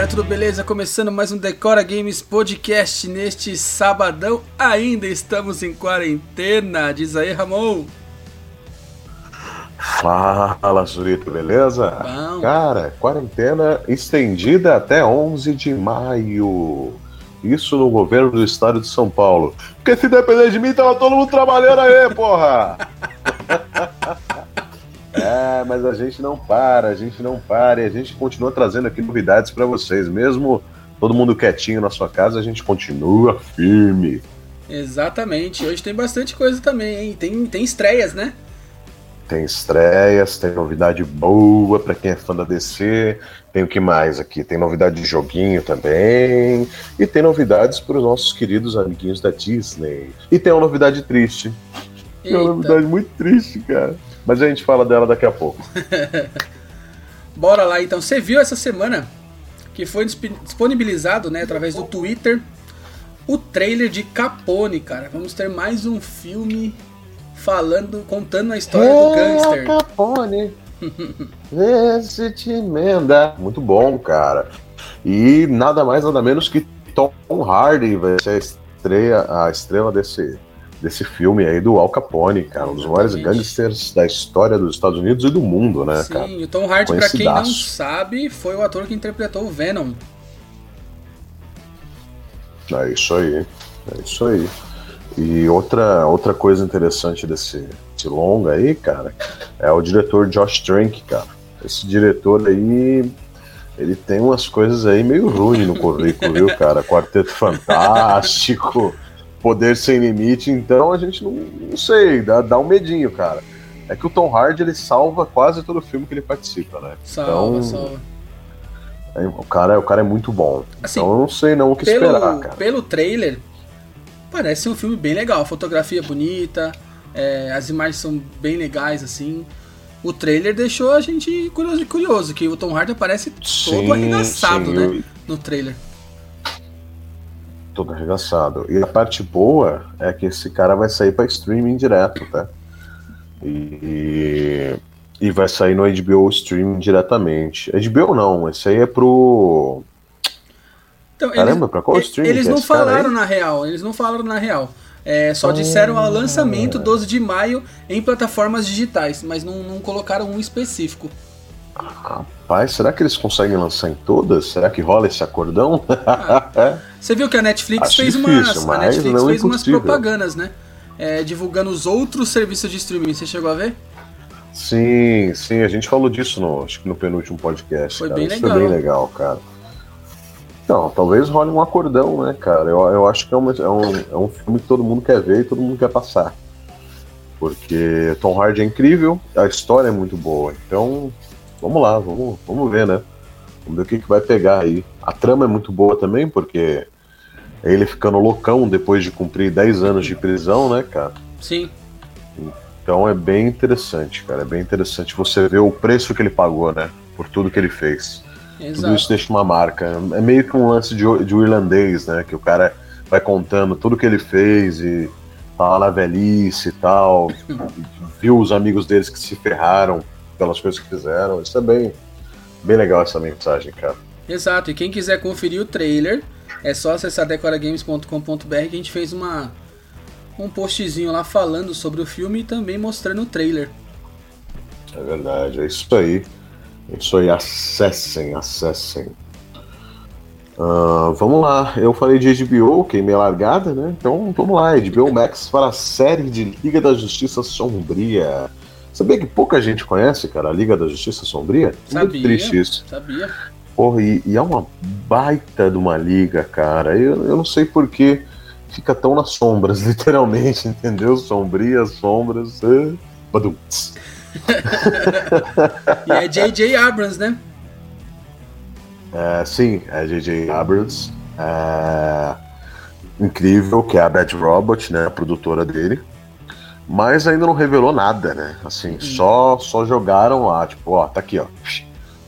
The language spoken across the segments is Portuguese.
galera, tudo beleza? Começando mais um Decora Games Podcast neste sabadão. Ainda estamos em quarentena, diz aí, Ramon. Fala, Zurito, beleza? Bom. Cara, quarentena estendida até 11 de maio. Isso no governo do estado de São Paulo. Porque se depender de mim, tava todo mundo trabalhando aí, porra! é, mas a gente não para, a gente não para e a gente continua trazendo aqui novidades para vocês. Mesmo todo mundo quietinho na sua casa, a gente continua firme. Exatamente, hoje tem bastante coisa também, hein? Tem, tem estreias, né? Tem estreias, tem novidade boa para quem é fã da DC. Tem o que mais aqui? Tem novidade de joguinho também. E tem novidades para os nossos queridos amiguinhos da Disney. E tem uma novidade triste. Tem uma Eita. novidade muito triste, cara. Mas a gente fala dela daqui a pouco. Bora lá então. Você viu essa semana que foi disp- disponibilizado, né, através do Twitter, o trailer de Capone, cara. Vamos ter mais um filme falando, contando a história do gangster. Capone. Vê se te emenda. Muito bom, cara. E nada mais, nada menos que Tom Hardy vai ser a estrela, a estrela desse, desse filme aí do Al Capone, cara. Um dos maiores gangsters da história dos Estados Unidos e do mundo, né, cara? Sim, o Tom Hardy, pra quem não sabe, foi o ator que interpretou o Venom. É isso aí. É isso aí. E outra, outra coisa interessante desse, desse longa aí, cara, é o diretor Josh Trank, cara. Esse diretor aí, ele tem umas coisas aí meio ruins no currículo, viu, cara? Quarteto Fantástico, Poder Sem Limite, então a gente não, não sei, dá, dá um medinho, cara. É que o Tom Hardy, ele salva quase todo filme que ele participa, né? Salva, então, salva. é, o, cara, o cara é muito bom. Assim, então eu não sei não o que Pelo, esperar, cara. pelo trailer, parece um filme bem legal. A fotografia é bonita, é, as imagens são bem legais, assim. O trailer deixou a gente curioso, curioso que o Tom Hardy aparece todo Sim, arregaçado, sim, né? eu- No trailer. Todo arregaçado. E a parte boa é que esse cara vai sair pra streaming direto, tá? E, e vai sair no HBO streaming diretamente. HBO não, esse aí é pro. Então, Caramba, pra qual eles, streaming eles é não falaram na real, eles não falaram na real. É, só disseram Ah. ao lançamento 12 de maio em plataformas digitais, mas não, não colocaram um específico. Rapaz, será que eles conseguem lançar em todas? Será que rola esse acordão? Você viu que a Netflix Acho fez difícil, umas, a Netflix não fez umas propagandas, né? É, divulgando os outros serviços de streaming. Você chegou a ver? sim, sim, a gente falou disso no, acho que no penúltimo podcast. Foi cara. bem Isso legal. Foi bem legal, cara. Não, talvez role um acordão, né, cara? Eu, eu acho que é, uma- é um, é um filme que todo mundo quer ver e todo mundo quer passar. Porque Tom Hardy é incrível, a história é muito boa. Então, vamos lá, vamos, vamos ver, né? Vamos ver o que, que vai pegar aí. A trama é muito boa também, porque é ele ficando loucão depois de cumprir 10 anos de prisão, né, cara? Sim. Então é bem interessante, cara. É bem interessante você ver o preço que ele pagou, né? Por tudo que ele fez. Tudo Exato. isso deixa uma marca. É meio que um lance de, de um irlandês, né? Que o cara vai contando tudo que ele fez e tá lá na velhice e tal. viu os amigos deles que se ferraram pelas coisas que fizeram. Isso é bem, bem legal essa mensagem, cara. Exato. E quem quiser conferir o trailer, é só acessar decoragames.com.br que a gente fez uma um postzinho lá falando sobre o filme e também mostrando o trailer. É verdade, é isso aí. É isso aí, acessem, acessem. Ah, vamos lá, eu falei de HBO, queimei a largada, né? Então vamos lá, HBO Max para a série de Liga da Justiça Sombria. Sabia que pouca gente conhece, cara, a Liga da Justiça Sombria? Sabia? Muito triste isso. Sabia? Porra, e, e é uma baita de uma liga, cara. Eu, eu não sei por que fica tão nas sombras, literalmente, entendeu? Sombria, sombras. É... Badum. E é J.J. Abrams, né? É, sim, é J.J. Abrams. É, incrível, que é a Bad Robot, né? A produtora dele. Mas ainda não revelou nada, né? Assim, só, só jogaram lá, tipo, ó, tá aqui, ó.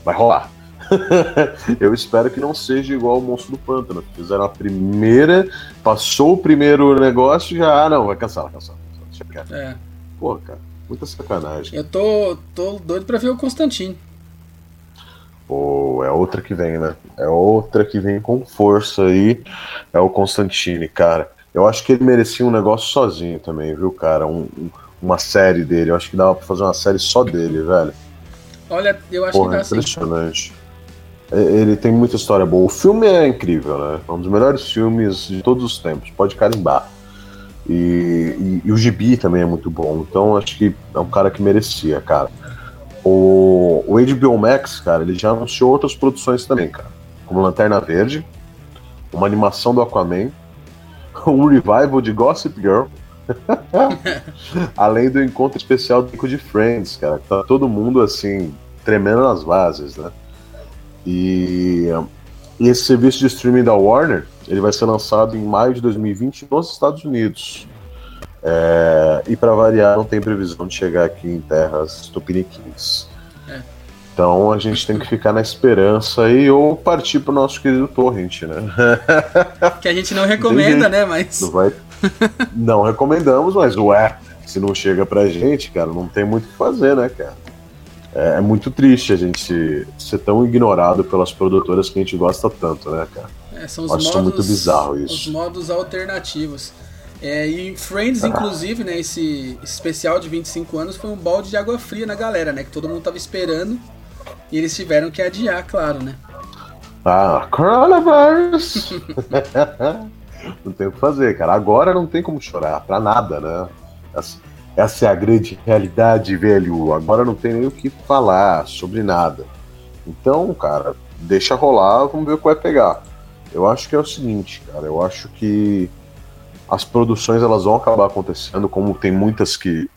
Vai rolar. Eu espero que não seja igual o Monstro do Pântano. Fizeram a primeira, passou o primeiro negócio e já. Ah, não, vai cancelar, cancelar. cancelar, deixa quieto. É. Pô, cara, muita sacanagem. Eu tô, tô doido pra ver o Constantine. Pô, é outra que vem, né? É outra que vem com força aí. É o Constantine, cara. Eu acho que ele merecia um negócio sozinho também, viu, cara? Um, um, uma série dele. Eu acho que dava pra fazer uma série só dele, velho. Olha, eu acho Porra, que dá sim. impressionante. É, Ele tem muita história boa. O filme é incrível, né? É um dos melhores filmes de todos os tempos. Pode carimbar. E, e, e o Gibi também é muito bom. Então acho que é um cara que merecia, cara. O, o HBO Max, cara, ele já anunciou outras produções também, cara. Como Lanterna Verde, uma animação do Aquaman, um revival de Gossip Girl. Além do encontro especial do Nico de Friends, cara. Tá todo mundo assim, tremendo nas bases, né? E, esse serviço de streaming da Warner, ele vai ser lançado em maio de 2020 nos Estados Unidos. É, e para variar, não tem previsão de chegar aqui em terras tupiniquins. É. Então a gente tem que ficar na esperança aí ou partir pro nosso querido Torrent, né? Que a gente não recomenda, né? Mas. Não, vai... não recomendamos, mas ué, se não chega pra gente, cara, não tem muito o que fazer, né, cara? É, é muito triste a gente ser tão ignorado pelas produtoras que a gente gosta tanto, né, cara? É, são os Acho modos, muito bizarro isso. Os modos alternativos. É, e Ah. Friends, inclusive, né, esse, especial de 25 anos foi um balde de água fria na galera, né? Que todo mundo tava esperando. E eles tiveram que adiar, claro, né? Ah, coronavirus! não tem o que fazer, cara. Agora não tem como chorar, pra nada, né? Essa, essa é a grande realidade, velho. Agora não tem nem o que falar sobre nada. Então, cara, deixa rolar, vamos ver o que vai pegar. Eu acho que é o seguinte, cara. Eu acho que as produções elas vão acabar acontecendo, como tem muitas que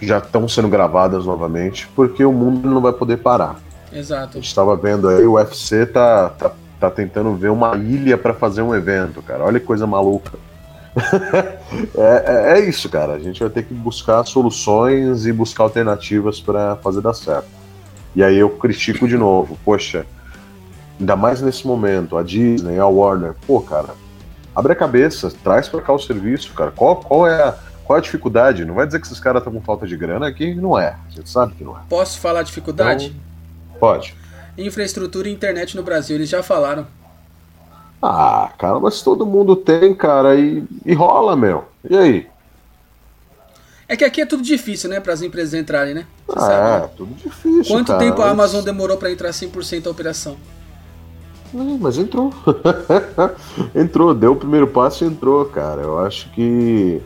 já estão sendo gravadas novamente, porque o mundo não vai poder parar. Exato. A gente tava vendo aí, o UFC tá, tá, tá tentando ver uma ilha para fazer um evento, cara. Olha que coisa maluca. é, é, é isso, cara. A gente vai ter que buscar soluções e buscar alternativas para fazer dar certo. E aí eu critico de novo, poxa, ainda mais nesse momento, a Disney, a Warner, pô, cara, abre a cabeça, traz pra cá o serviço, cara. Qual, qual, é, a, qual é a dificuldade? Não vai dizer que esses caras estão com falta de grana aqui, não é. A gente sabe que não é. Posso falar dificuldade? Pode. Infraestrutura e internet no Brasil, eles já falaram. Ah, cara, mas todo mundo tem, cara, e, e rola, meu. E aí? É que aqui é tudo difícil, né, para as empresas entrarem, né? Você Ah, sabe. é, tudo difícil. Quanto cara, tempo a mas- Amazon demorou para entrar 100% a operação? Mas entrou. entrou, deu o primeiro passo e entrou, cara. Eu acho que.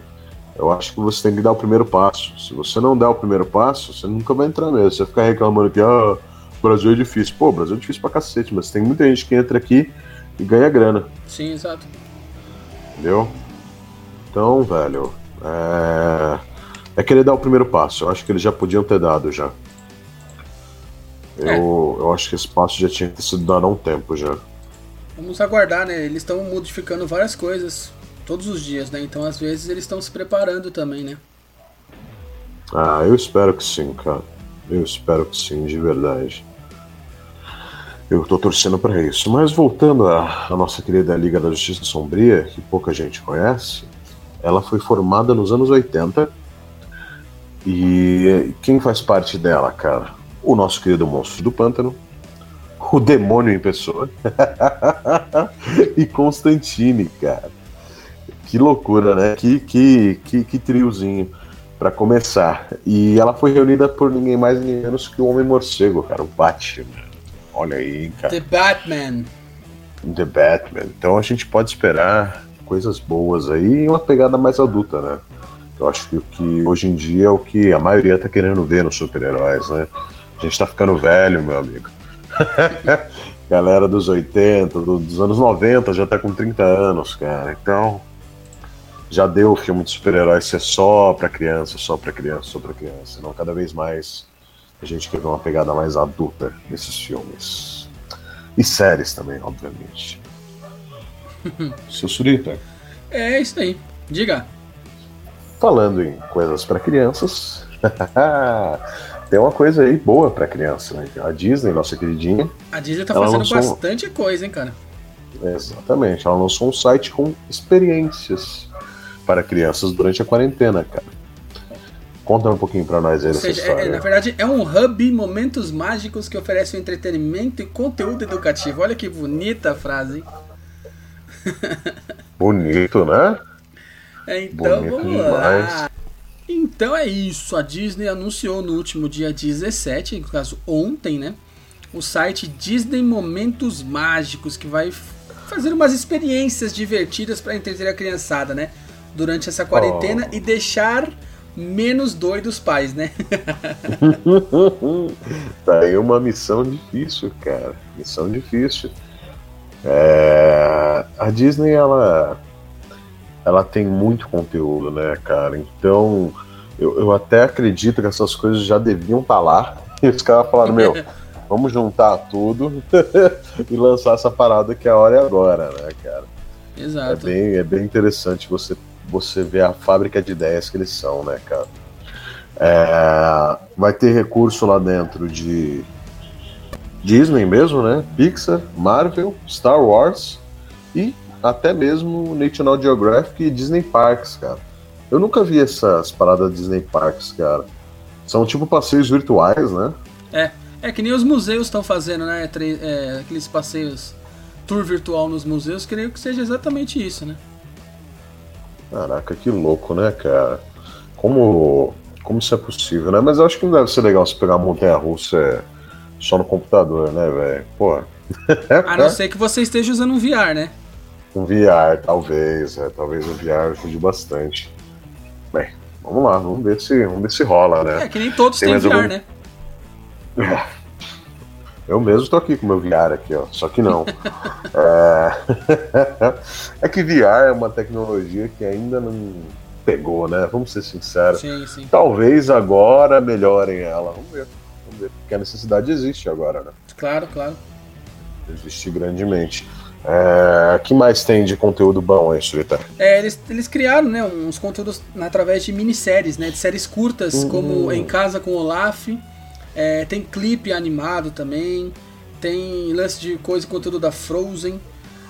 Eu acho que você tem que dar o primeiro passo. Se você não der o primeiro passo, você nunca vai entrar mesmo. Você ficar reclamando que ah, o Brasil é difícil. Pô, o Brasil é difícil pra cacete, mas tem muita gente que entra aqui e ganha grana. Sim, exato. Entendeu? Então, velho, é... é querer dar o primeiro passo. Eu acho que eles já podiam ter dado já. Eu, É. eu acho que esse passo já tinha sido dado há um tempo já. Vamos aguardar, né? Eles estão modificando várias coisas todos os dias, né? Então, às vezes, eles estão se preparando também, né? Ah, eu espero que sim, cara. Eu espero que sim, de verdade. Eu tô torcendo pra isso. Mas voltando à, à nossa querida Liga da Justiça Sombria, que pouca gente conhece, ela foi formada nos anos 80. E quem faz parte dela, cara? O nosso querido monstro do pântano, o demônio em pessoa e Constantine, cara. Que loucura, né? Que, que, que, que triozinho para começar. E ela foi reunida por ninguém mais nem menos que o Homem Morcego, cara, o Batman. Olha aí, cara. The Batman. The Batman. Então a gente pode esperar coisas boas aí e uma pegada mais adulta, né? Eu acho que que hoje em dia é o que a maioria tá querendo ver nos super-heróis, né? A gente tá ficando velho, meu amigo. Galera dos 80, do- dos anos 90 já tá com 30 anos, cara. Então, já deu o filme de super-heróis ser só pra criança, só pra criança, só pra criança. Não, cada vez mais a gente quer ver uma pegada mais adulta nesses filmes. E séries também, obviamente. Seu Surita, É isso aí. Diga. falando em coisas pra crianças, tem uma coisa aí boa pra criança, né? A Disney, nossa queridinha, A Disney tá fazendo lançou bastante coisa, hein, cara? exatamente, ela lançou um site com experiências para crianças durante a quarentena, cara. Conta um pouquinho pra nós aí dessa seja, é- história. é, na verdade, é um hub momentos mágicos que oferece um entretenimento e conteúdo educativo. Olha que bonita a frase. hein? Bonito, né? É, então Bonito vamos demais. lá. Então é isso. A Disney anunciou no último dia 17, no caso ontem, né? O site Disney Momentos Mágicos, que vai fazer umas experiências divertidas para entreter a criançada, né? Durante essa quarentena e deixar menos doidos os pais, né? tá aí uma missão difícil, cara. Missão difícil. É, A Disney, ela, ela tem muito conteúdo, né, cara? Então, eu, eu até acredito que essas coisas já deviam estar lá. E os caras falaram, meu, vamos juntar tudo e lançar essa parada que a hora é agora, né, cara? É Exato. bem, é bem interessante você, você ver a fábrica de ideias que eles são, né, cara? É, vai ter recurso lá dentro de Disney mesmo, né? Pixar, Marvel, Star Wars e até mesmo National Geographic e Disney Parks, cara. Eu nunca vi essas paradas Disney Parks, cara. São tipo passeios virtuais, né? É, é que nem os museus estão fazendo, né? É, aqueles passeios, tour virtual nos museus, creio que seja exatamente isso, né? Caraca, que louco, né, cara? Como, como isso é possível, né? Mas eu acho que não deve ser legal você pegar a montanha russa só no computador, né, velho? Pô. A não ser que você esteja usando um VR, né? Um VR, talvez, é, talvez o VR ajude bastante. Bem, vamos lá, vamos ver se, vamos ver se rola, É né? que nem todos têm VR, algum? né? Eu mesmo tô aqui com meu VR aqui, ó. Só que não. é... é que VR é uma tecnologia que ainda não pegou, né? Vamos ser sinceros. Sim, sim. Talvez agora melhorem ela. Vamos ver. Vamos ver. Porque a necessidade existe agora, né? Claro, claro. Existe grandemente. É... que mais tem de conteúdo bom aí, Surita? É, eles, eles criaram, né, uns conteúdos através de minisséries, né? De séries curtas, Uhum. como Em Casa com Olaf. É, tem clipe animado também. Tem lance de coisa e conteúdo da Frozen.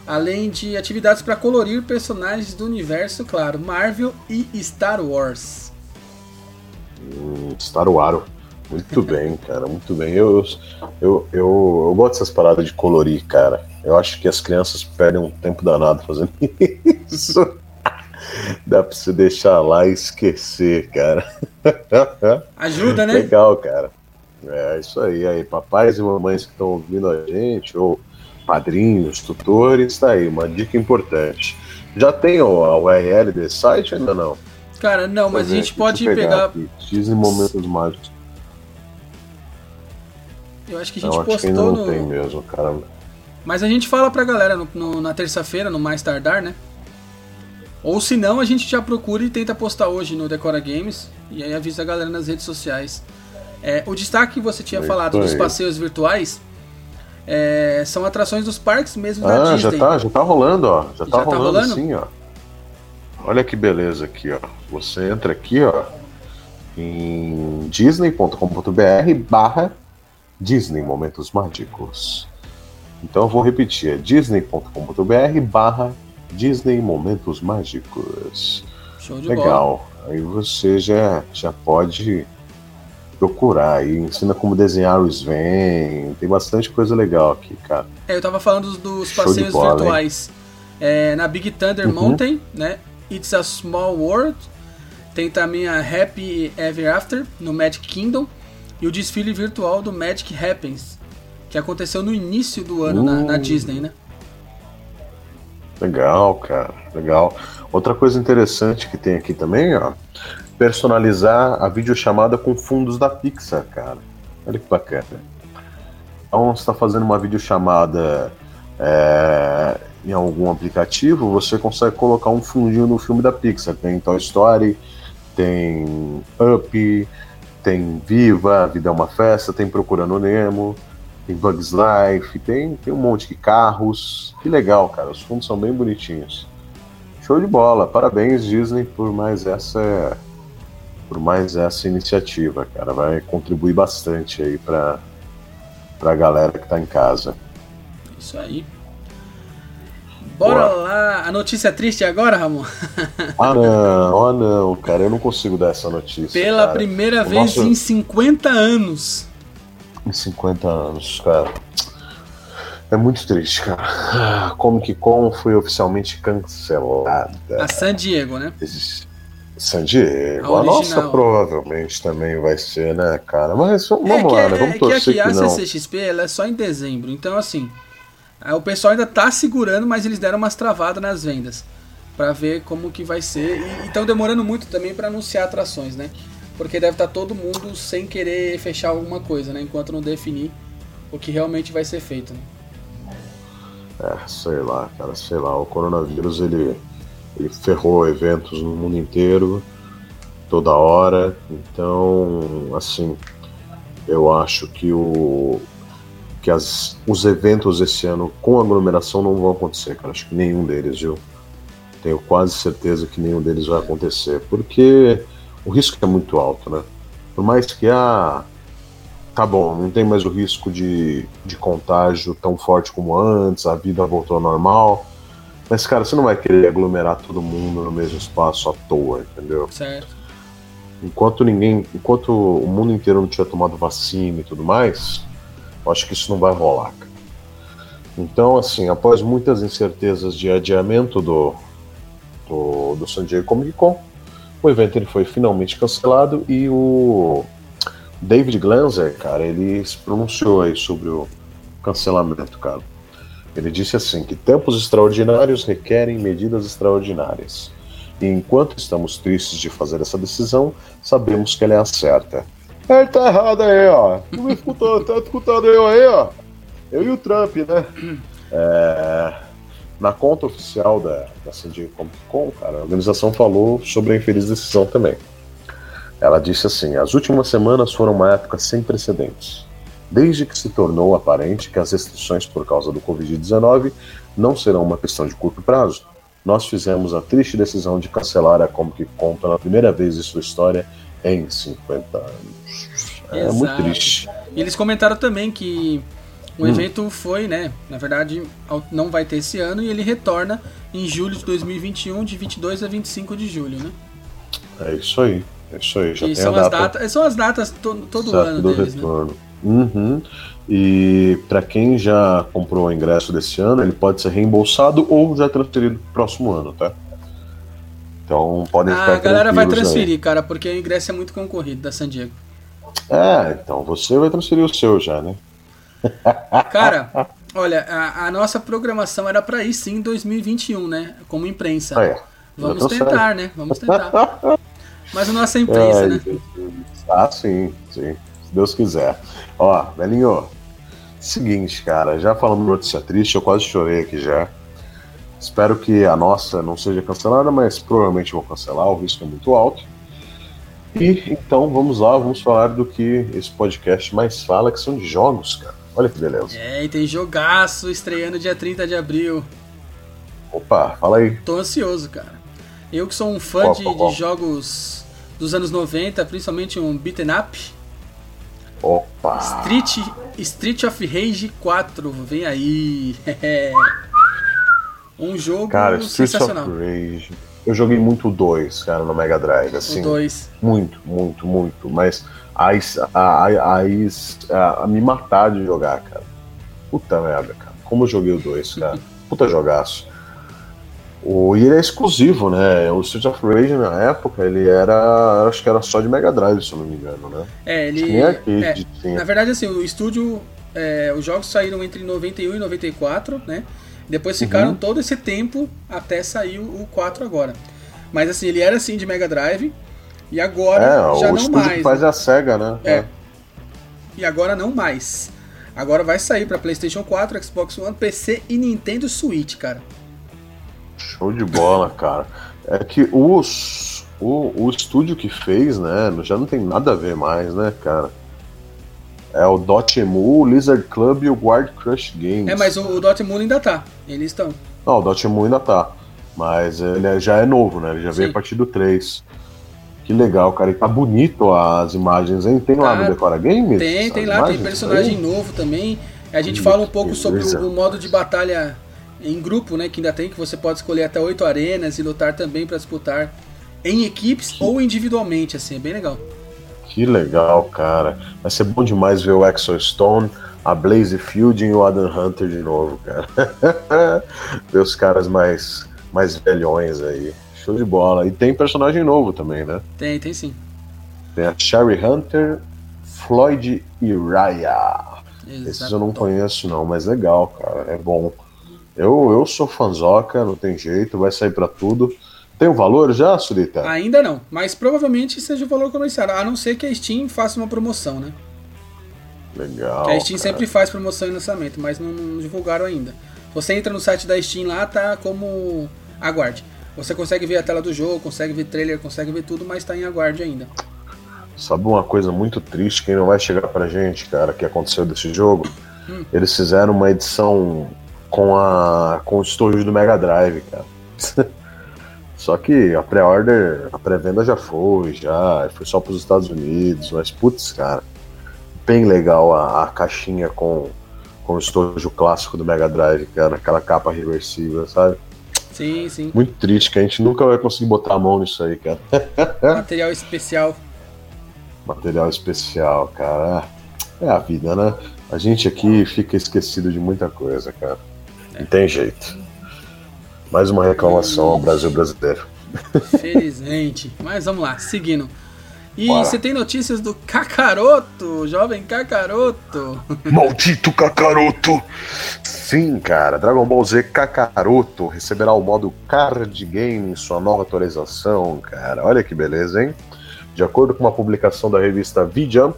Além de atividades para colorir personagens do universo, claro, Marvel e Star Wars. Hum, Star Wars. Muito bem, cara, muito bem. Eu, eu, eu, eu gosto dessas paradas de colorir, cara. Eu acho que as crianças perdem um tempo danado fazendo isso. Dá pra você deixar lá e esquecer, cara. Ajuda, né? Legal, cara. É isso aí, aí, papais e mamães que estão ouvindo a gente, ou padrinhos, tutores, tá aí, uma dica importante. Já tem o- a URL desse site ainda não? Cara, não, mas a gente pode pegar. aqui. Disney Momentos Mágicos. Eu acho que a gente Não, acho que ainda postou não no. tem mesmo, cara. Mas a gente fala pra galera no- no- na terça-feira, no mais tardar, né? Ou se não, a gente já procura e tenta postar hoje no Decora Games. E aí avisa a galera nas redes sociais. É, o destaque que você tinha Isso falado dos aí. passeios virtuais é, são atrações dos parques mesmo da Ah, já Disney. tá, já tá rolando, ó. Já tá Já tá rolando, rolando? sim, ó. Olha que beleza aqui, ó. Você entra aqui, ó, em disney.com.br barra Disney Momentos Mágicos. Então eu vou repetir, é disney.com.br barra Disney Momentos Mágicos. Show de bola. Legal. Aí você já, já pode procurar aí. Ensina como desenhar o Sven. Tem bastante coisa legal aqui, cara. É, eu tava falando dos, Show passeios bola, virtuais. É, na Big Thunder Uhum. Mountain, né? It's a Small World. Tem também a Happy Ever After no Magic Kingdom. E o desfile virtual do Magic Happens. Que aconteceu no início do ano na, na Uh. Disney, né? Legal, cara, legal. Outra coisa interessante que tem aqui também, ó, personalizar a videochamada com fundos da Pixar, cara. Olha que bacana. Então, você está fazendo uma videochamada é, em algum aplicativo, você consegue colocar um fundinho no filme da Pixar. Tem Toy Story, tem Up, tem Viva, A Vida é uma Festa, tem Procurando Nemo, tem Bugs Life, tem, tem um monte de carros. Que legal, cara. Os fundos são bem bonitinhos. Show de bola. Parabéns, Disney, por mais essa por mais essa iniciativa, cara. Vai contribuir bastante aí para pra galera que tá em casa. Isso aí. Bora Boa. lá. A notícia triste agora, Ramon? ah, não. Ah, não, cara. Eu não consigo dar essa notícia. Pela cara. primeira o vez nosso... em 50 anos. Em 50 anos, cara. É muito triste, cara. Ah, Comic Con foi oficialmente cancelada. A San Diego, né? San Diego. A, a nossa provavelmente também vai ser, né, cara? Mas vamos é lá, né? Vamos é torcer que, a, que a CCXP ela é só em dezembro. Então, assim, o pessoal ainda tá segurando, mas eles deram umas travadas nas vendas. para ver como que vai ser. E estão demorando muito também para anunciar atrações, né? Porque deve estar tá todo mundo sem querer fechar alguma coisa, né? Enquanto não definir o que realmente vai ser feito. Né? É, sei lá, cara, sei lá. O coronavírus ele ele ferrou eventos no mundo inteiro, toda hora. Então, assim, eu acho que o que as, os eventos esse ano com aglomeração não vão acontecer, cara. Acho que nenhum deles, viu? Tenho quase certeza que nenhum deles vai acontecer, porque o risco é muito alto, né? Por mais que ah, tá bom, não tem mais o risco de, de contágio tão forte como antes, a vida voltou ao normal mas, cara, você não vai querer aglomerar todo mundo no mesmo espaço à toa, entendeu? Certo. Enquanto ninguém. Enquanto o mundo inteiro não tiver tomado vacina e tudo mais, eu acho que isso não vai rolar. Cara. Então, assim, após muitas incertezas de adiamento do, do, do San Diego Comic Con, o evento ele foi finalmente cancelado e o David Glanzer, cara, ele se pronunciou aí sobre o cancelamento, cara. Ele disse assim que tempos extraordinários requerem medidas extraordinárias. E enquanto estamos tristes de fazer essa decisão, sabemos que ela é a certa. Ele tá errado aí, ó. Não me escutou, tá escutando eu aí, ó. Eu e o Trump, né? É, na conta oficial da, da San cara, a organização falou sobre a infeliz decisão também. Ela disse assim: as últimas semanas foram uma época sem precedentes desde que se tornou aparente que as restrições por causa do Covid-19 não serão uma questão de curto prazo, nós fizemos a triste decisão de cancelar a Comic Con pela primeira vez em sua história em 50 anos. É Exato. muito triste. E eles comentaram também que o hum. evento foi, né? Na verdade, não vai ter esse ano e ele retorna em julho de 2021, de 22 a 25 de julho, né? É isso aí. É isso aí. Já e são, as datas, são as datas to, todo ano deles, né? retorno. né? Uhum. E para quem já comprou o ingresso desse ano, ele pode ser reembolsado ou já transferido pro próximo ano, tá? Então podem ah, ficar A galera vai transferir, aí. cara, porque o ingresso é muito concorrido da San Diego. É, então você vai transferir o seu já, né? Cara, olha, a, a nossa programação era para ir sim em 2021, né? Como imprensa. Ah, é. Vamos tentar, certo. né? Vamos tentar. Mas a nossa imprensa, é, né? Ah, sim, sim. Deus quiser. Ó, velhinho, seguinte, cara, já falando notícia triste, eu quase chorei aqui já. Espero que a nossa não seja cancelada, mas provavelmente vou cancelar, o risco é muito alto. E então vamos lá, vamos falar do que esse podcast mais fala, que são de jogos, cara. Olha que beleza. É, e tem jogaço estreando dia 30 de abril. Opa, fala aí. Tô ansioso, cara. Eu que sou um fã de, de jogos dos anos 90, principalmente um beaten up, Opa! Street, Street of Rage 4, vem aí. um jogo cara, Street sensacional. Of Rage. Eu joguei muito o 2, cara, no Mega Drive, assim. O 2. Muito, muito, muito. Mas a, a, a, a, a me matar de jogar, cara. Puta merda, cara. Como eu joguei o 2, cara. Puta jogaço. O, e ele é exclusivo, né? O Street of Rage na época, ele era. Acho que era só de Mega Drive, se eu não me engano, né? É, ele. Arcade, é, na verdade, assim, o estúdio. É, os jogos saíram entre 91 e 94, né? Depois ficaram uhum. todo esse tempo até sair o 4 agora. Mas assim, ele era assim de Mega Drive. E agora é, já não mais. Que faz né? a SEGA, né? É. é. E agora não mais. Agora vai sair para PlayStation 4, Xbox One, PC e Nintendo Switch, cara. Show de bola, cara. É que os, o, o estúdio que fez, né, já não tem nada a ver mais, né, cara? É o Dotemu, o Lizard Club e o Guard Crush Games. É, mas o, o Dotemu ainda tá. Eles estão. Não, o Dotemu ainda tá. Mas ele é, já é novo, né? Ele já Sim. veio a partir do 3. Que legal, cara. E tá bonito as imagens, hein? Tem tá. lá no Decora Games? Tem, tem lá, tem personagem aí? novo também. A gente fala um pouco sobre o, o modo de batalha em grupo, né? Que ainda tem, que você pode escolher até oito arenas e lutar também para disputar em equipes ou individualmente, assim, é bem legal. Que legal, cara. Vai ser bom demais ver o Exo Stone, a Blaze Field e o Adam Hunter de novo, cara. ver os caras mais, mais velhões aí. Show de bola. E tem personagem novo também, né? Tem, tem sim. Tem a Sherry Hunter, Floyd e Raya. Exato. Esses eu não conheço, não, mas legal, cara. É bom. Eu, eu sou fanzoca, não tem jeito, vai sair para tudo. Tem o um valor já, Surita? Ainda não, mas provavelmente seja o valor comercial, a não ser que a Steam faça uma promoção, né? Legal. A Steam cara. sempre faz promoção em lançamento, mas não, não, divulgaram ainda. Você entra no site da Steam lá, tá como aguarde. Você consegue ver a tela do jogo, consegue ver trailer, consegue ver tudo, mas tá em aguarde ainda. Sabe uma coisa muito triste que não vai chegar pra gente, cara, que aconteceu desse jogo? Hum. Eles fizeram uma edição com a com o estojo do Mega Drive, cara. Só que a pré-order, a pré-venda já foi, já foi só para os Estados Unidos, mas putz, cara, bem legal a, a, caixinha com, com o estojo clássico do Mega Drive, cara, aquela capa reversível, sabe? Sim, sim. Muito triste que a gente nunca vai conseguir botar a mão nisso aí, cara. Material especial. Material especial, cara. É a vida, né? A gente aqui fica esquecido de muita coisa, cara. É. Não tem jeito. Mais uma reclamação ao Brasil brasileiro. Felizmente. Mas vamos lá, seguindo. E você tem notícias do Kakaroto, jovem Kakaroto. Maldito Kakaroto! Sim, cara, Dragon Ball Z Kakaroto receberá o modo card game em sua nova atualização, cara. Olha que beleza, hein? De acordo com uma publicação da revista V-Jump,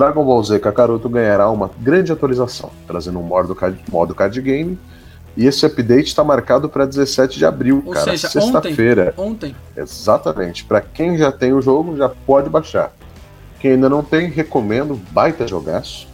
Dragon Ball Z Kakaroto ganhará uma grande atualização, trazendo um modo card, modo card game e esse update está marcado para 17 de abril, Ou cara, sexta-feira. Ontem, ontem. Exatamente. Para quem já tem o jogo, já pode baixar. Quem ainda não tem, recomendo, baita jogaço.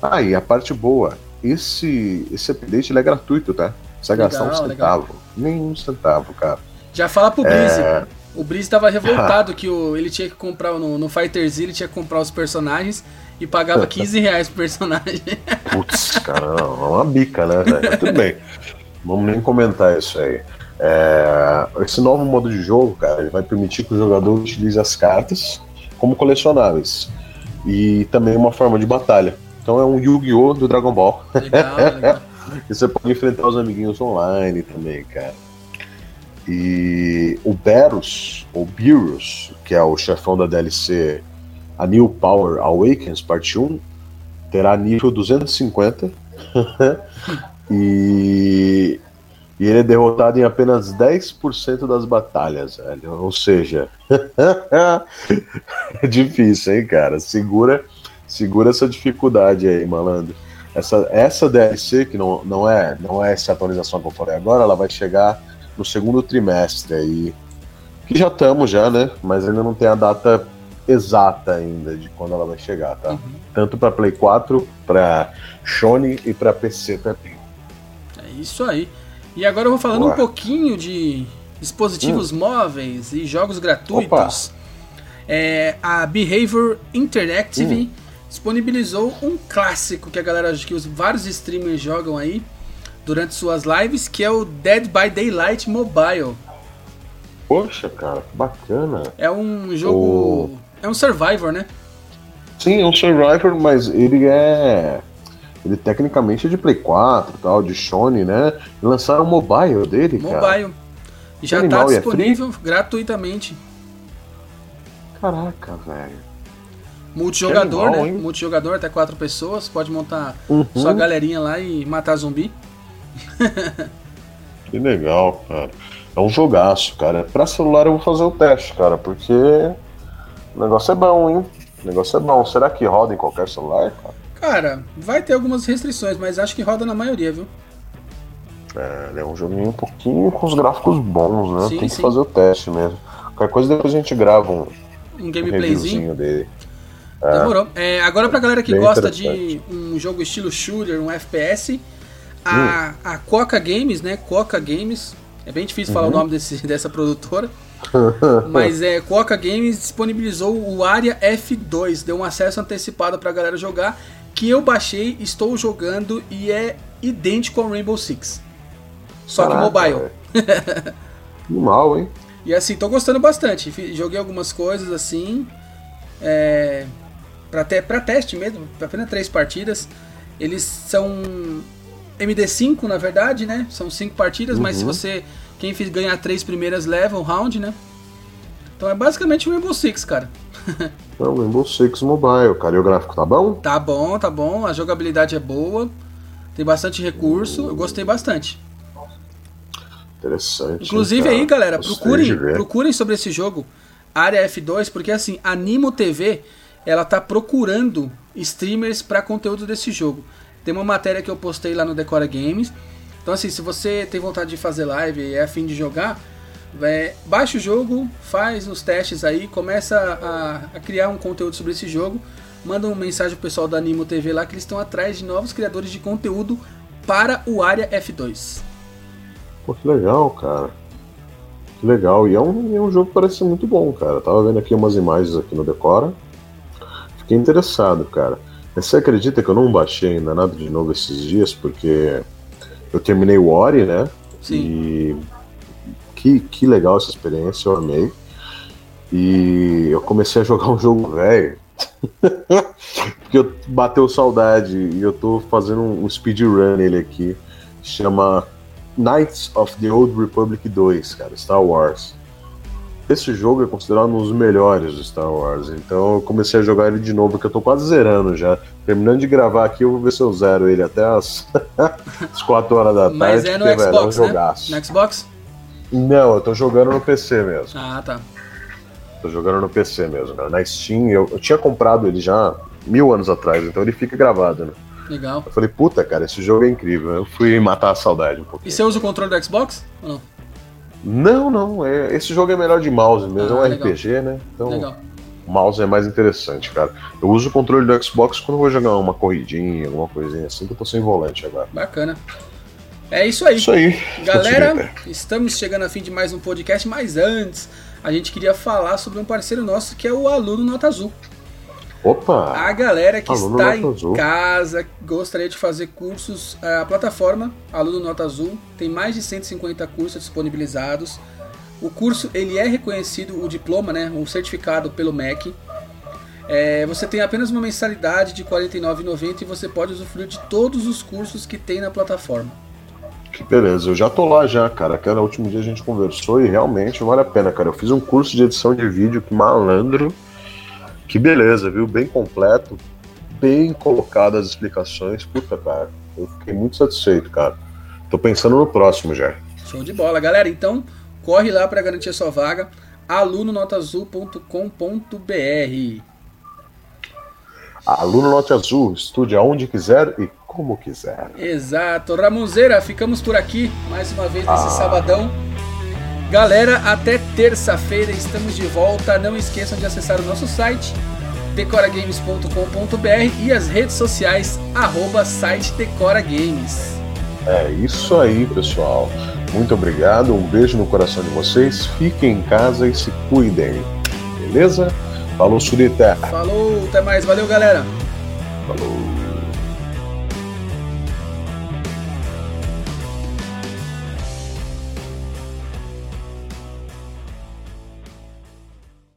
Ah, e a parte boa, esse, esse update é gratuito, tá? Você vai gastar um centavo. Legal. Nenhum centavo, cara. Já fala pro Breeze. É... O Breeze tava revoltado que o, ele tinha que comprar no, no Fighter Z, ele tinha que comprar os personagens e pagava 15 reais por personagem. Putz, cara, é uma bica, né, velho? Tudo bem. Vamos nem comentar isso aí. É, esse novo modo de jogo, cara, vai permitir que o jogador utilize as cartas como colecionáveis e também uma forma de batalha. Então é um Yu-Gi-Oh! do Dragon Ball. Legal, legal. e você pode enfrentar os amiguinhos online também, cara. E o Berus, ou Beerus, que é o chefão da DLC a New Power Awakens Parte 1 terá nível 250 e, e ele é derrotado em apenas 10% das batalhas, velho. Ou seja, é difícil, hein, cara? Segura, segura essa dificuldade aí, malandro. Essa, essa DLC, que não, não, é, não é essa atualização que eu falei agora, ela vai chegar no segundo trimestre aí. Que já estamos já, né? Mas ainda não tem a data exata ainda de quando ela vai chegar, tá? Uhum. Tanto para Play 4, para Sony e para PC também. É isso aí. E agora eu vou falando Boa. um pouquinho de dispositivos hum. móveis e jogos gratuitos. É, a Behavior Interactive hum. disponibilizou um clássico que a galera, que os vários streamers jogam aí durante suas lives, que é o Dead by Daylight Mobile. Poxa, cara, que bacana. É um jogo é um Survivor, né? Sim, é um Survivor, mas ele é. Ele tecnicamente é de Play 4 tal, de Sony, né? E lançaram o mobile dele, mobile. cara. Mobile. Já está é disponível é gratuitamente. Caraca, velho. Multijogador, animal, né? Hein? Multijogador, até quatro pessoas. Pode montar uhum. sua galerinha lá e matar zumbi. que legal, cara. É um jogaço, cara. Pra celular eu vou fazer o teste, cara, porque o negócio é bom, hein? O negócio é bom. Será que roda em qualquer celular, cara? Cara, vai ter algumas restrições, mas acho que roda na maioria, viu? É, é um joguinho um pouquinho com os gráficos bons, né? Sim, Tem que sim. fazer o teste mesmo. Qualquer coisa depois a gente grava um, um gameplayzinho dele. É. Demorou. É, agora pra galera que gosta de um jogo estilo shooter, um FPS, a, hum. a Coca Games, né? Coca Games, é bem difícil uhum. falar o uhum. nome desse, dessa produtora. Mas é, Coca Games disponibilizou o Área F2, deu um acesso antecipado pra galera jogar, que eu baixei, estou jogando e é idêntico ao Rainbow Six. só que mobile. Mal, hein? E assim, tô gostando bastante. Joguei algumas coisas assim. É, pra, te, pra teste mesmo, apenas três partidas. Eles são MD5, na verdade, né? São cinco partidas, uhum. mas se você. Quem ganhar três primeiras leva o round, né? Então é basicamente o Rainbow Six, cara. é o Rainbow Six Mobile, cara. E o gráfico tá bom? Tá bom, tá bom. A jogabilidade é boa. Tem bastante recurso. Eu gostei bastante. Interessante. Inclusive aí, galera, procurem, procurem sobre esse jogo, Área F2, porque assim, a Animo TV, ela tá procurando streamers para conteúdo desse jogo. Tem uma matéria que eu postei lá no Decora Games. Então assim, se você tem vontade de fazer live e é afim de jogar, é, baixa o jogo, faz os testes aí, começa a, a, criar um conteúdo sobre esse jogo. Manda uma mensagem pro pessoal da Animo TV lá que eles estão atrás de novos criadores de conteúdo para o Área F2. Pô, que legal, cara. Que legal. E é um, é um jogo que parece muito bom, cara. tava vendo aqui umas imagens aqui no Decora. Fiquei interessado, cara. Mas você acredita que eu não baixei ainda nada de novo esses dias? Porque eu terminei o Ori, né? Sim. E que, que legal essa experiência, eu amei. E eu comecei a jogar um jogo velho. porque eu bateu saudade e eu tô fazendo um speedrun nele aqui. Chama Knights of the Old Republic 2, cara, Star Wars. Esse jogo é considerado um dos melhores do Star Wars, então eu comecei a jogar ele de novo, que eu tô quase zerando já. Terminando de gravar aqui, eu vou ver se eu zero ele até as, as 4 horas da tarde. Mas é no porque, Xbox, velho, é um né? No Xbox? Não, eu tô jogando no PC mesmo. Ah, tá. Tô jogando no PC mesmo, cara. Na Steam, eu, eu tinha comprado ele já mil anos atrás, então ele fica gravado, né? Legal. Eu falei, puta, cara, esse jogo é incrível. Eu fui matar a saudade um pouquinho. E você usa o controle do Xbox ou não? Não, não. É, esse jogo é melhor de mouse mesmo, ah, é um legal. RPG, né? Então, legal. mouse é mais interessante, cara. Eu uso o controle do Xbox quando vou jogar uma corridinha, alguma coisinha assim, que eu tô sem volante agora. Bacana. É isso aí. Isso aí. Galera, estamos chegando a fim de mais um podcast, mas antes a gente queria falar sobre um parceiro nosso que é o Aluno Nota Azul. Opa! A galera que está em casa, gostaria de fazer cursos, é, a plataforma Aluno Nota Azul tem mais de 150 cursos disponibilizados. O curso ele é reconhecido, o diploma, né, o certificado pelo MEC. É, você tem apenas uma mensalidade de R$ 49,90 e você pode usufruir de todos os cursos que tem na plataforma. Que beleza, eu já tô lá já, cara. Aquele último dia a gente conversou e realmente vale a pena, cara. Eu fiz um curso de edição de vídeo que malandro. Que beleza, viu? Bem completo, bem colocado as explicações. Puta, cara, eu fiquei muito satisfeito, cara. Tô pensando no próximo já. Show de bola, galera. Então, corre lá para garantir a sua vaga. alunonotazul.com.br Aluno Nota Azul, estude aonde quiser e como quiser. Exato. Ramonzeira, ficamos por aqui mais uma vez nesse ah. sabadão. Galera, até terça-feira estamos de volta. Não esqueçam de acessar o nosso site decoragames.com.br e as redes sociais arroba site Decora Games. É isso aí, pessoal. Muito obrigado, um beijo no coração de vocês. Fiquem em casa e se cuidem. Beleza? Falou, Surita. Falou, até mais. Valeu, galera. Falou.